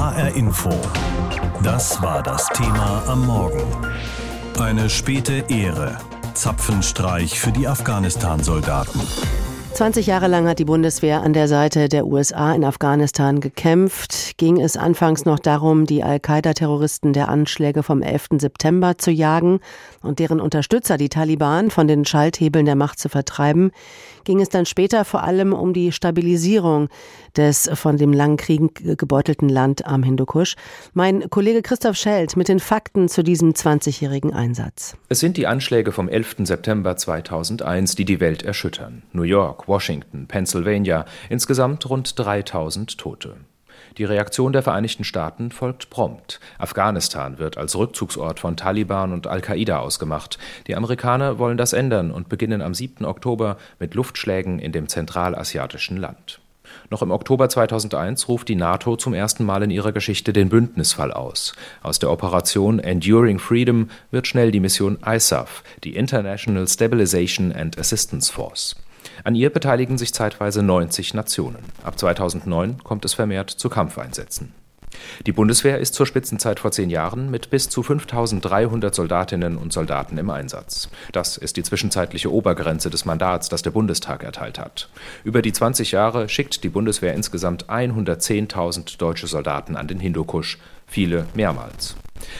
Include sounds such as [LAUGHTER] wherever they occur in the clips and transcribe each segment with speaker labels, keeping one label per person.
Speaker 1: HR Info. Das war das Thema am Morgen. Eine späte Ehre. Zapfenstreich für die Afghanistan-Soldaten.
Speaker 2: 20 Jahre lang hat die Bundeswehr an der Seite der USA in Afghanistan gekämpft. Ging es anfangs noch darum, die Al-Qaida-Terroristen der Anschläge vom 11. September zu jagen und deren Unterstützer, die Taliban, von den Schalthebeln der Macht zu vertreiben, ging es dann später vor allem um die Stabilisierung des von dem langen Kriegen gebeutelten Land am Hindukusch. Mein Kollege Christoph Schelt mit den Fakten zu diesem 20-jährigen Einsatz.
Speaker 3: Es sind die Anschläge vom 11. September 2001, die die Welt erschüttern. New York, Washington, Pennsylvania, insgesamt rund 3000 Tote. Die Reaktion der Vereinigten Staaten folgt prompt. Afghanistan wird als Rückzugsort von Taliban und Al-Qaida ausgemacht. Die Amerikaner wollen das ändern und beginnen am 7. Oktober mit Luftschlägen in dem zentralasiatischen Land. Noch im Oktober 2001 ruft die NATO zum ersten Mal in ihrer Geschichte den Bündnisfall aus. Aus der Operation Enduring Freedom wird schnell die Mission ISAF, die International Stabilization and Assistance Force. An ihr beteiligen sich zeitweise 90 Nationen. Ab 2009 kommt es vermehrt zu Kampfeinsätzen. Die Bundeswehr ist zur Spitzenzeit vor zehn Jahren mit bis zu 5300 Soldatinnen und Soldaten im Einsatz. Das ist die zwischenzeitliche Obergrenze des Mandats, das der Bundestag erteilt hat. Über die 20 Jahre schickt die Bundeswehr insgesamt 110.000 deutsche Soldaten an den Hindukusch, viele mehrmals.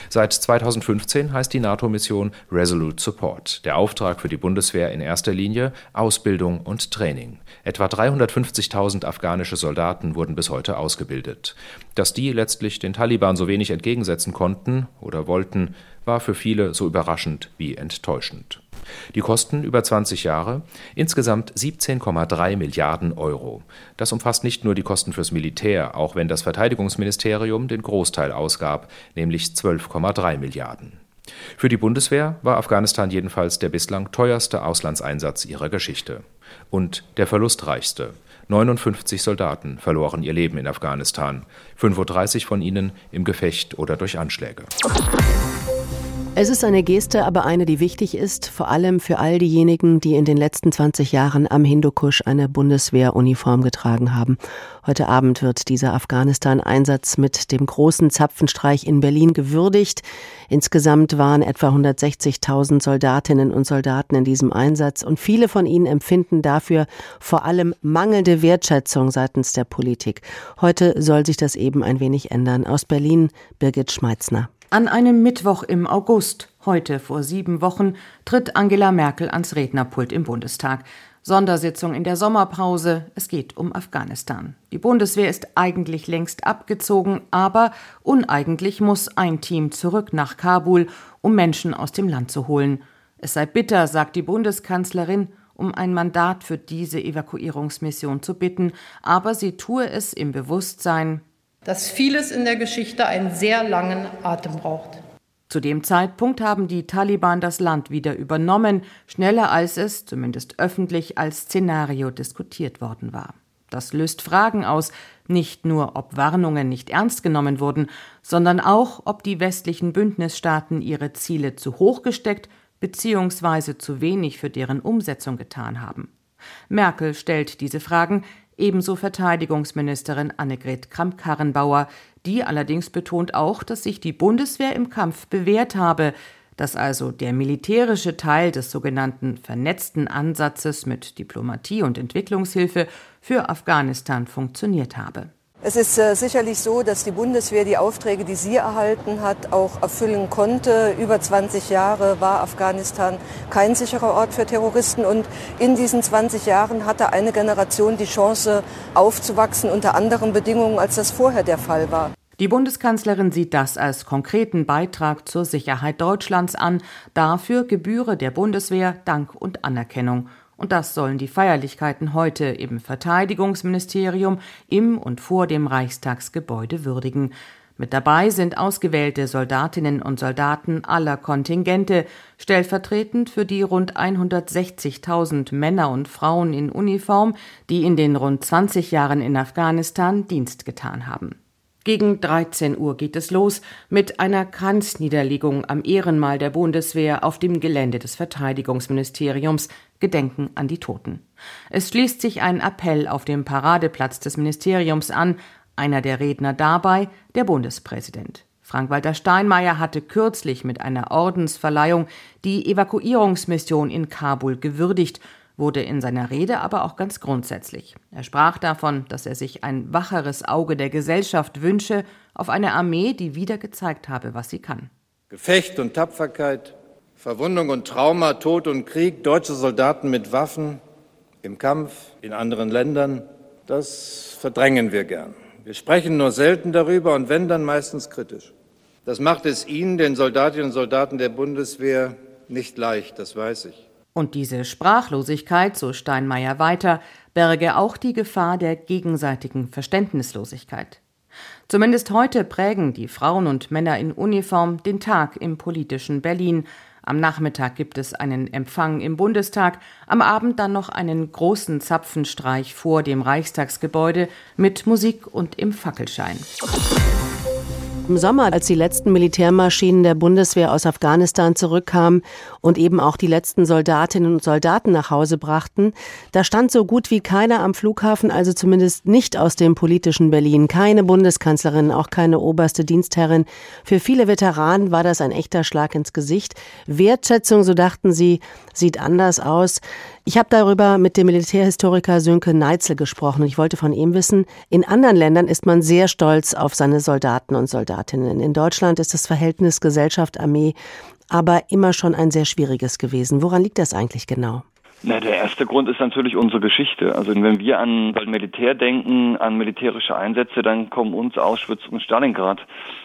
Speaker 3: Seit 2015 heißt die NATO-Mission Resolute Support. Der Auftrag für die Bundeswehr in erster Linie Ausbildung und Training. Etwa 350.000 afghanische Soldaten wurden bis heute ausgebildet. Dass die letztlich den Taliban so wenig entgegensetzen konnten oder wollten, war für viele so überraschend wie enttäuschend. Die Kosten über 20 Jahre insgesamt 17,3 Milliarden Euro. Das umfasst nicht nur die Kosten fürs Militär, auch wenn das Verteidigungsministerium den Großteil ausgab, nämlich 12,3 Milliarden. Für die Bundeswehr war Afghanistan jedenfalls der bislang teuerste Auslandseinsatz ihrer Geschichte. Und der verlustreichste. 59 Soldaten verloren ihr Leben in Afghanistan, 35 von ihnen im Gefecht oder durch Anschläge.
Speaker 2: Es ist eine Geste, aber eine, die wichtig ist, vor allem für all diejenigen, die in den letzten 20 Jahren am Hindukusch eine Bundeswehruniform getragen haben. Heute Abend wird dieser Afghanistan-Einsatz mit dem großen Zapfenstreich in Berlin gewürdigt. Insgesamt waren etwa 160.000 Soldatinnen und Soldaten in diesem Einsatz und viele von ihnen empfinden dafür vor allem mangelnde Wertschätzung seitens der Politik. Heute soll sich das eben ein wenig ändern. Aus Berlin Birgit Schmeitzner.
Speaker 4: An einem Mittwoch im August, heute vor sieben Wochen, tritt Angela Merkel ans Rednerpult im Bundestag. Sondersitzung in der Sommerpause. Es geht um Afghanistan. Die Bundeswehr ist eigentlich längst abgezogen, aber uneigentlich muss ein Team zurück nach Kabul, um Menschen aus dem Land zu holen. Es sei bitter, sagt die Bundeskanzlerin, um ein Mandat für diese Evakuierungsmission zu bitten, aber sie tue es im Bewusstsein,
Speaker 5: dass vieles in der Geschichte einen sehr langen Atem braucht.
Speaker 4: Zu dem Zeitpunkt haben die Taliban das Land wieder übernommen, schneller als es, zumindest öffentlich, als Szenario diskutiert worden war. Das löst Fragen aus, nicht nur ob Warnungen nicht ernst genommen wurden, sondern auch, ob die westlichen Bündnisstaaten ihre Ziele zu hoch gesteckt bzw. zu wenig für deren Umsetzung getan haben. Merkel stellt diese Fragen, ebenso Verteidigungsministerin Annegret Kramp-Karrenbauer, die allerdings betont auch, dass sich die Bundeswehr im Kampf bewährt habe, dass also der militärische Teil des sogenannten vernetzten Ansatzes mit Diplomatie und Entwicklungshilfe für Afghanistan funktioniert habe.
Speaker 6: Es ist äh, sicherlich so, dass die Bundeswehr die Aufträge, die sie erhalten hat, auch erfüllen konnte. Über 20 Jahre war Afghanistan kein sicherer Ort für Terroristen und in diesen 20 Jahren hatte eine Generation die Chance aufzuwachsen unter anderen Bedingungen, als das vorher der Fall war.
Speaker 4: Die Bundeskanzlerin sieht das als konkreten Beitrag zur Sicherheit Deutschlands an. Dafür gebühre der Bundeswehr Dank und Anerkennung. Und das sollen die Feierlichkeiten heute im Verteidigungsministerium im und vor dem Reichstagsgebäude würdigen. Mit dabei sind ausgewählte Soldatinnen und Soldaten aller Kontingente, stellvertretend für die rund 160.000 Männer und Frauen in Uniform, die in den rund 20 Jahren in Afghanistan Dienst getan haben. Gegen 13 Uhr geht es los mit einer Kranzniederlegung am Ehrenmal der Bundeswehr auf dem Gelände des Verteidigungsministeriums, Gedenken an die Toten. Es schließt sich ein Appell auf dem Paradeplatz des Ministeriums an, Einer der Redner dabei der Bundespräsident. Frank-Walter Steinmeier hatte kürzlich mit einer Ordensverleihung die Evakuierungsmission in Kabul gewürdigt, wurde in seiner Rede aber auch ganz grundsätzlich. Er sprach davon, dass er sich ein wacheres Auge der Gesellschaft wünsche auf eine Armee, die wieder gezeigt habe, was sie kann.
Speaker 7: Gefecht und Tapferkeit, Verwundung und Trauma, Tod und Krieg, deutsche Soldaten mit Waffen im Kampf in anderen Ländern, das verdrängen wir gern. Wir sprechen nur selten darüber und wenn dann meistens kritisch. Das macht es Ihnen, den Soldatinnen und Soldaten der Bundeswehr, nicht leicht, das weiß ich.
Speaker 4: Und diese Sprachlosigkeit, so Steinmeier weiter, berge auch die Gefahr der gegenseitigen Verständnislosigkeit. Zumindest heute prägen die Frauen und Männer in Uniform den Tag im politischen Berlin. Am Nachmittag gibt es einen Empfang im Bundestag, am Abend dann noch einen großen Zapfenstreich vor dem Reichstagsgebäude mit Musik und im Fackelschein.
Speaker 2: Im Sommer, als die letzten Militärmaschinen der Bundeswehr aus Afghanistan zurückkamen und eben auch die letzten Soldatinnen und Soldaten nach Hause brachten, da stand so gut wie keiner am Flughafen, also zumindest nicht aus dem politischen Berlin, keine Bundeskanzlerin, auch keine oberste Dienstherrin. Für viele Veteranen war das ein echter Schlag ins Gesicht. Wertschätzung, so dachten sie, sieht anders aus. Ich habe darüber mit dem Militärhistoriker Sönke Neitzel gesprochen. Ich wollte von ihm wissen, in anderen Ländern ist man sehr stolz auf seine Soldaten und Soldatinnen. In Deutschland ist das Verhältnis Gesellschaft-Armee aber immer schon ein sehr schwieriges gewesen. Woran liegt das eigentlich genau?
Speaker 8: Na, der erste Grund ist natürlich unsere Geschichte. Also wenn wir an Militär denken, an militärische Einsätze, dann kommen uns Auschwitz und Stalingrad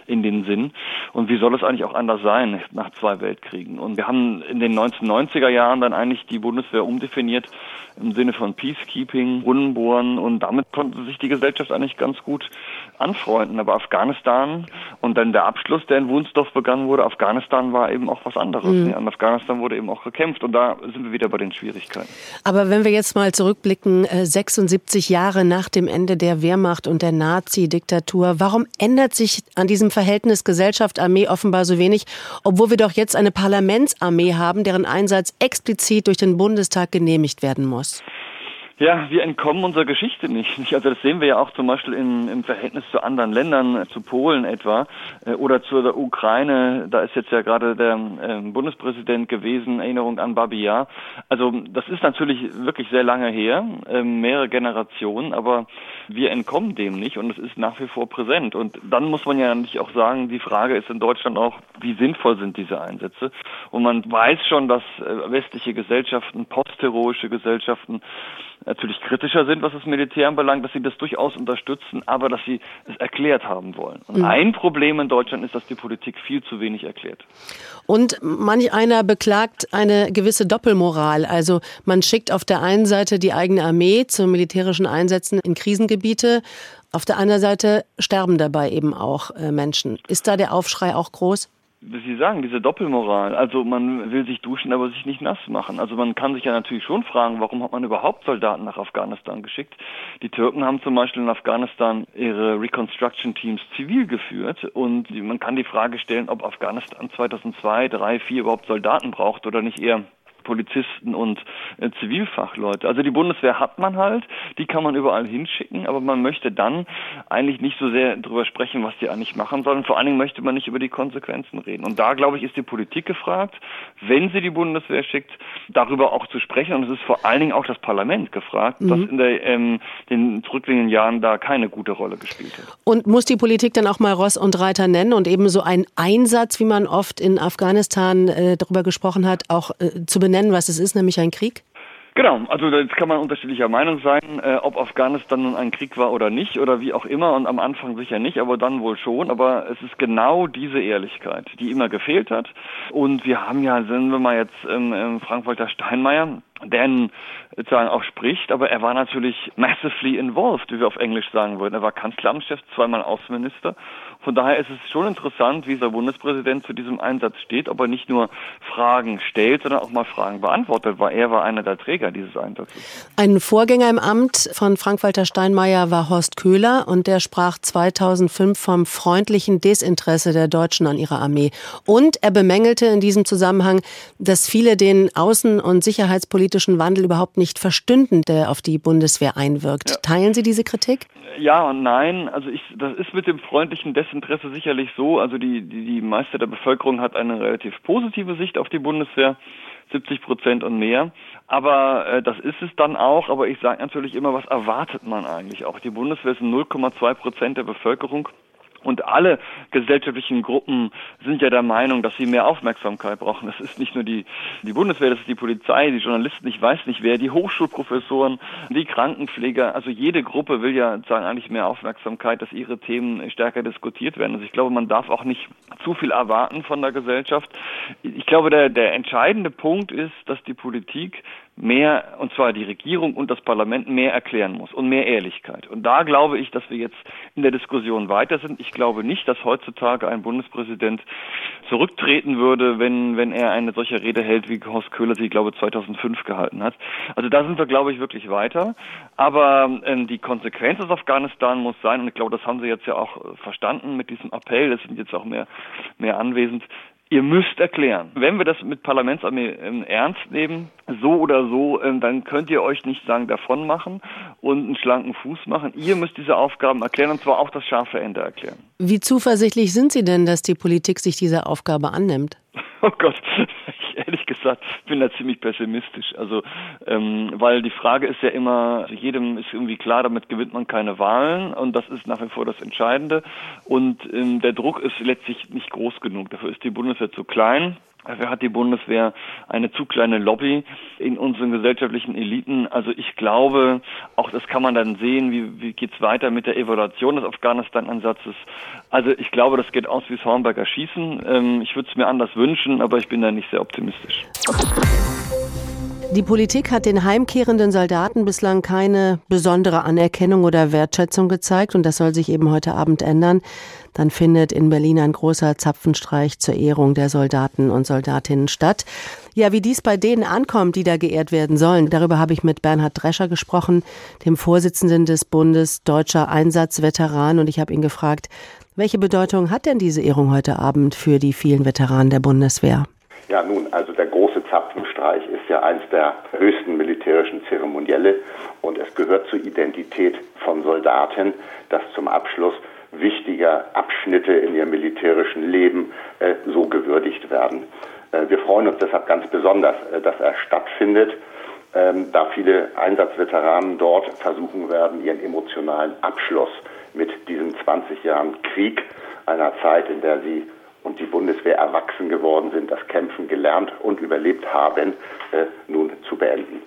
Speaker 8: in den Sinn. Und wie soll es eigentlich auch anders sein nach zwei Weltkriegen? Und wir haben in den 1990er Jahren dann eigentlich die Bundeswehr umdefiniert im Sinne von Peacekeeping, Brunnenbohren und damit konnte sich die Gesellschaft eigentlich ganz gut anfreunden. Aber Afghanistan und dann der Abschluss, der in Wunsdorf begangen wurde, Afghanistan war eben auch was anderes. Mhm. An Afghanistan wurde eben auch gekämpft und da sind wir wieder bei den Schwierigkeiten.
Speaker 2: Aber wenn wir jetzt mal zurückblicken, 76 äh, Jahre nach dem Ende der Wehrmacht und der Nazi-Diktatur, warum ändert sich an diesem Verhältnis Gesellschaft-Armee offenbar so wenig, obwohl wir doch jetzt eine Parlamentsarmee haben, deren Einsatz explizit durch den Bundestag genehmigt werden muss?
Speaker 8: Ja, wir entkommen unserer Geschichte nicht. [LAUGHS] Also das sehen wir ja auch zum Beispiel im, im Verhältnis zu anderen Ländern, zu Polen etwa äh, oder zur Ukraine. Da ist jetzt ja gerade der äh, Bundespräsident gewesen, Erinnerung an Babi Yar. Also das ist natürlich wirklich sehr lange her, äh, mehrere Generationen, aber wir entkommen dem nicht und es ist nach wie vor präsent. Und dann muss man ja natürlich auch sagen, die Frage ist in Deutschland auch, wie sinnvoll sind diese Einsätze? Und man weiß schon, dass äh, westliche Gesellschaften, postheroische Gesellschaften, natürlich kritischer sind, was das Militär anbelangt, dass sie das durchaus unterstützen, aber dass sie es erklärt haben wollen. Und mhm. ein Problem in Deutschland ist, dass die Politik viel zu wenig erklärt.
Speaker 2: Und manch einer beklagt eine gewisse Doppelmoral. Also man schickt auf der einen Seite die eigene Armee zu militärischen Einsätzen in Krisengebiete. Auf der anderen Seite sterben dabei eben auch äh, Menschen. Ist da der Aufschrei auch groß?
Speaker 8: Sie sagen, diese Doppelmoral. Also man will sich duschen, aber sich nicht nass machen. Also man kann sich ja natürlich schon fragen, warum hat man überhaupt Soldaten nach Afghanistan geschickt? Die Türken haben zum Beispiel in Afghanistan ihre Reconstruction Teams zivil geführt und man kann die Frage stellen, ob Afghanistan 2002, 3, 4 überhaupt Soldaten braucht oder nicht eher Polizisten und äh, Zivilfachleute. Also die Bundeswehr hat man halt, die kann man überall hinschicken, aber man möchte dann eigentlich nicht so sehr darüber sprechen, was die eigentlich machen sollen. Vor allen Dingen möchte man nicht über die Konsequenzen reden. Und da, glaube ich, ist die Politik gefragt, wenn sie die Bundeswehr schickt, darüber auch zu sprechen. Und es ist vor allen Dingen auch das Parlament gefragt, mhm. das in der, ähm, den zurückliegenden Jahren da keine gute Rolle gespielt hat.
Speaker 2: Und muss die Politik dann auch mal Ross und Reiter nennen und eben so einen Einsatz, wie man oft in Afghanistan äh, darüber gesprochen hat, auch äh, zu benennen? Benennen, was es ist, nämlich ein Krieg?
Speaker 8: Genau, also jetzt kann man unterschiedlicher Meinung sein, äh, ob Afghanistan nun ein Krieg war oder nicht oder wie auch immer und am Anfang sicher nicht, aber dann wohl schon. Aber es ist genau diese Ehrlichkeit, die immer gefehlt hat. Und wir haben ja, sind wir mal jetzt ähm, ähm, Frank-Walter Steinmeier, der sozusagen auch spricht, aber er war natürlich massively involved, wie wir auf Englisch sagen würden. Er war Kanzleramtschef, zweimal Außenminister von daher ist es schon interessant, wie der Bundespräsident zu diesem Einsatz steht, ob er nicht nur Fragen stellt, sondern auch mal Fragen beantwortet, weil er war einer der Träger dieses Einsatzes.
Speaker 2: Ein Vorgänger im Amt von Frank-Walter Steinmeier war Horst Köhler und der sprach 2005 vom freundlichen Desinteresse der Deutschen an ihrer Armee. Und er bemängelte in diesem Zusammenhang, dass viele den außen- und sicherheitspolitischen politischen Wandel überhaupt nicht verstünden, der auf die Bundeswehr einwirkt. Ja. Teilen Sie diese Kritik?
Speaker 8: Ja und nein. Also ich, das ist mit dem freundlichen Desinteresse sicherlich so. Also die, die, die meiste der Bevölkerung hat eine relativ positive Sicht auf die Bundeswehr. 70 Prozent und mehr. Aber äh, das ist es dann auch. Aber ich sage natürlich immer, was erwartet man eigentlich auch? Die Bundeswehr ist 0,2 Prozent der Bevölkerung. Und alle gesellschaftlichen Gruppen sind ja der Meinung, dass sie mehr Aufmerksamkeit brauchen. Das ist nicht nur die, die Bundeswehr, das ist die Polizei, die Journalisten, ich weiß nicht wer, die Hochschulprofessoren, die Krankenpfleger. Also jede Gruppe will ja sagen eigentlich mehr Aufmerksamkeit, dass ihre Themen stärker diskutiert werden. Also ich glaube, man darf auch nicht zu viel erwarten von der Gesellschaft. Ich glaube, der, der entscheidende Punkt ist, dass die Politik mehr, und zwar die Regierung und das Parlament mehr erklären muss und mehr Ehrlichkeit. Und da glaube ich, dass wir jetzt in der Diskussion weiter sind. Ich glaube nicht, dass heutzutage ein Bundespräsident zurücktreten würde, wenn, wenn er eine solche Rede hält, wie Horst Köhler sie, glaube 2005 gehalten hat. Also da sind wir, glaube ich, wirklich weiter. Aber ähm, die Konsequenz aus Afghanistan muss sein, und ich glaube, das haben Sie jetzt ja auch äh, verstanden mit diesem Appell, es sind jetzt auch mehr, mehr anwesend, Ihr müsst erklären. Wenn wir das mit Parlamentsarmee ähm, ernst nehmen, so oder so, ähm, dann könnt ihr euch nicht sagen, davon machen und einen schlanken Fuß machen. Ihr müsst diese Aufgaben erklären und zwar auch das scharfe Ende erklären.
Speaker 2: Wie zuversichtlich sind Sie denn, dass die Politik sich dieser Aufgabe annimmt? [LAUGHS]
Speaker 8: Oh Gott, [LAUGHS] ich, gesagt bin da ziemlich pessimistisch. Also, ähm, weil die Frage ist ja immer, jedem ist irgendwie klar, damit gewinnt man keine Wahlen und das ist nach wie vor das Entscheidende. Und ähm, der Druck ist letztlich nicht groß genug. Dafür ist die Bundeswehr zu klein. Dafür hat die Bundeswehr eine zu kleine Lobby in unseren gesellschaftlichen Eliten. Also ich glaube, auch das kann man dann sehen, wie, wie geht's weiter mit der Evaluation des Afghanistan-Ansatzes. Also ich glaube, das geht aus wie das Hornberger Schießen. Ähm, ich würde es mir anders wünschen, aber ich bin da nicht sehr optimistisch.
Speaker 2: Die Politik hat den heimkehrenden Soldaten bislang keine besondere Anerkennung oder Wertschätzung gezeigt und das soll sich eben heute Abend ändern. Dann findet in Berlin ein großer Zapfenstreich zur Ehrung der Soldaten und Soldatinnen statt. Ja, wie dies bei denen ankommt, die da geehrt werden sollen, darüber habe ich mit Bernhard Drescher gesprochen, dem Vorsitzenden des Bundes Deutscher Einsatzveteran und ich habe ihn gefragt, welche Bedeutung hat denn diese Ehrung heute Abend für die vielen Veteranen der Bundeswehr?
Speaker 9: Ja, nun, also der eins der höchsten militärischen Zeremonielle und es gehört zur Identität von Soldaten, dass zum Abschluss wichtiger Abschnitte in ihrem militärischen Leben äh, so gewürdigt werden. Äh, wir freuen uns deshalb ganz besonders, äh, dass er stattfindet, ähm, da viele Einsatzveteranen dort versuchen werden, ihren emotionalen Abschluss mit diesen 20 Jahren Krieg, einer Zeit, in der sie und die Bundeswehr erwachsen geworden sind, das Kämpfen gelernt und überlebt haben, äh, nun zu beenden.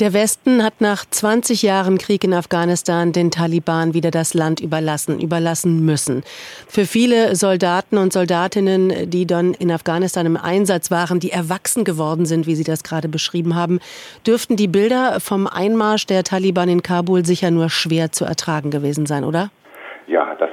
Speaker 2: Der Westen hat nach 20 Jahren Krieg in Afghanistan den Taliban wieder das Land überlassen, überlassen müssen. Für viele Soldaten und Soldatinnen, die dann in Afghanistan im Einsatz waren, die erwachsen geworden sind, wie Sie das gerade beschrieben haben, dürften die Bilder vom Einmarsch der Taliban in Kabul sicher nur schwer zu ertragen gewesen sein, oder?
Speaker 9: Ja, das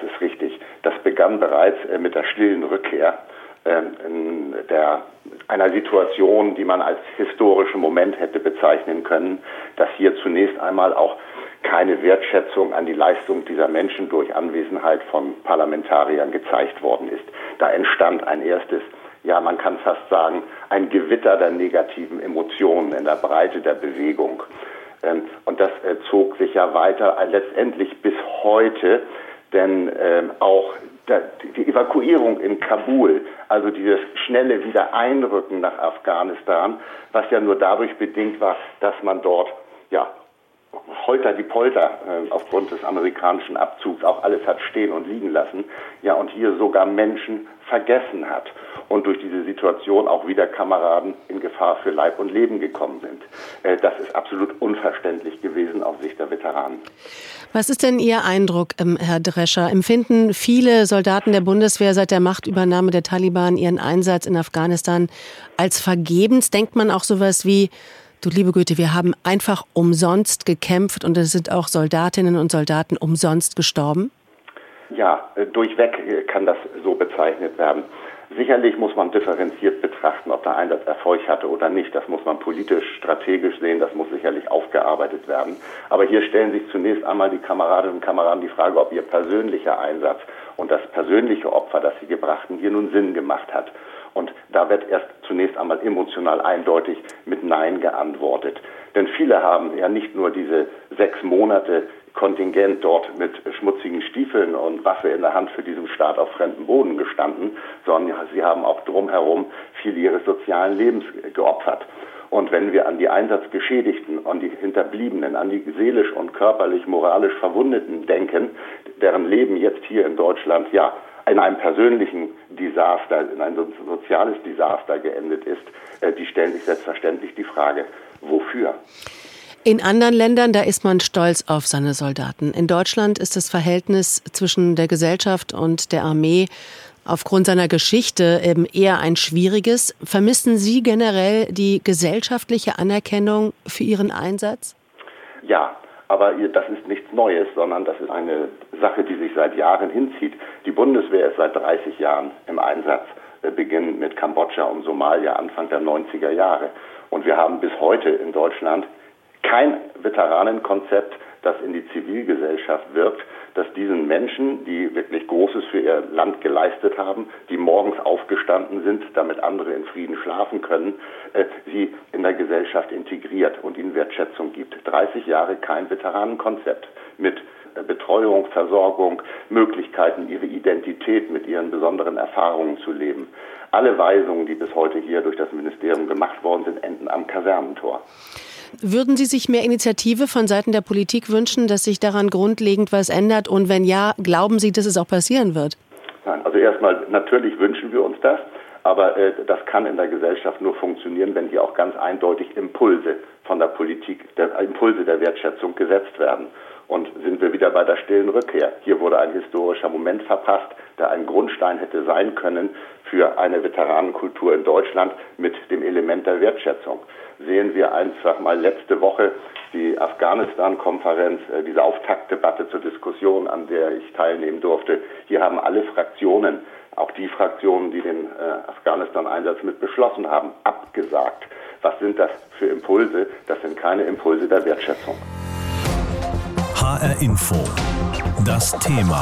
Speaker 9: begann bereits äh, mit der stillen Rückkehr ähm, der, einer Situation, die man als historischen Moment hätte bezeichnen können, dass hier zunächst einmal auch keine Wertschätzung an die Leistung dieser Menschen durch Anwesenheit von Parlamentariern gezeigt worden ist. Da entstand ein erstes, ja, man kann fast sagen, ein Gewitter der negativen Emotionen in der Breite der Bewegung. Ähm, und das äh, zog sich ja weiter äh, letztendlich bis heute, denn ähm, auch die Evakuierung in Kabul, also dieses schnelle Wiedereinrücken nach Afghanistan, was ja nur dadurch bedingt war, dass man dort ja holter die Polter äh, aufgrund des amerikanischen Abzugs auch alles hat stehen und liegen lassen, ja und hier sogar Menschen vergessen hat und durch diese Situation auch wieder Kameraden in Gefahr für Leib und Leben gekommen sind. Äh, das ist absolut unverständlich gewesen aus Sicht der Veteranen.
Speaker 2: Was ist denn Ihr Eindruck, ähm, Herr Drescher? Empfinden viele Soldaten der Bundeswehr seit der Machtübernahme der Taliban ihren Einsatz in Afghanistan als vergebens? Denkt man auch sowas wie, du liebe Güte, wir haben einfach umsonst gekämpft und es sind auch Soldatinnen und Soldaten umsonst gestorben?
Speaker 9: Ja, äh, durchweg äh, kann das so bezeichnet werden. Sicherlich muss man differenziert betrachten, ob der Einsatz Erfolg hatte oder nicht. Das muss man politisch, strategisch sehen. Das muss sicherlich aufgearbeitet werden. Aber hier stellen sich zunächst einmal die Kameradinnen und Kameraden die Frage, ob ihr persönlicher Einsatz und das persönliche Opfer, das sie gebrachten, hier nun Sinn gemacht hat. Und da wird erst zunächst einmal emotional eindeutig mit Nein geantwortet. Denn viele haben ja nicht nur diese sechs Monate Kontingent dort mit schmutzigen Stiefeln und Waffe in der Hand für diesen Staat auf fremdem Boden gestanden, sondern sie haben auch drumherum viel ihres sozialen Lebens geopfert. Und wenn wir an die Einsatzgeschädigten, an die Hinterbliebenen, an die seelisch und körperlich, moralisch Verwundeten denken, deren Leben jetzt hier in Deutschland ja in einem persönlichen Desaster, in ein soziales Desaster geendet ist, äh, die stellen sich selbstverständlich die Frage, wofür?
Speaker 2: In anderen Ländern, da ist man stolz auf seine Soldaten. In Deutschland ist das Verhältnis zwischen der Gesellschaft und der Armee aufgrund seiner Geschichte eben eher ein schwieriges. Vermissen Sie generell die gesellschaftliche Anerkennung für Ihren Einsatz?
Speaker 9: Ja, aber das ist nichts Neues, sondern das ist eine Sache, die sich seit Jahren hinzieht. Die Bundeswehr ist seit 30 Jahren im Einsatz, beginnend mit Kambodscha und Somalia Anfang der 90er Jahre. Und wir haben bis heute in Deutschland kein Veteranenkonzept, das in die Zivilgesellschaft wirkt, das diesen Menschen, die wirklich Großes für ihr Land geleistet haben, die morgens aufgestanden sind, damit andere in Frieden schlafen können, äh, sie in der Gesellschaft integriert und ihnen Wertschätzung gibt. 30 Jahre kein Veteranenkonzept mit äh, Betreuung, Versorgung, Möglichkeiten, ihre Identität mit ihren besonderen Erfahrungen zu leben. Alle Weisungen, die bis heute hier durch das Ministerium gemacht worden sind, enden am Kasernentor.
Speaker 2: Würden Sie sich mehr Initiative von Seiten der Politik wünschen, dass sich daran grundlegend was ändert? Und wenn ja, glauben Sie, dass es auch passieren wird?
Speaker 9: Nein, also erstmal natürlich wünschen wir uns das. Aber äh, das kann in der Gesellschaft nur funktionieren, wenn hier auch ganz eindeutig Impulse von der Politik, der, Impulse der Wertschätzung gesetzt werden. Und sind wir wieder bei der stillen Rückkehr. Hier wurde ein historischer Moment verpasst, der ein Grundstein hätte sein können für eine Veteranenkultur in Deutschland mit dem Element der Wertschätzung. Sehen wir einfach mal letzte Woche die Afghanistan-Konferenz, äh, diese Auftaktdebatte zur Diskussion, an der ich teilnehmen durfte. Hier haben alle Fraktionen, auch die Fraktionen, die den äh, Afghanistan-Einsatz mit beschlossen haben, abgesagt. Was sind das für Impulse? Das sind keine Impulse der Wertschätzung.
Speaker 1: HR Info. Das Thema.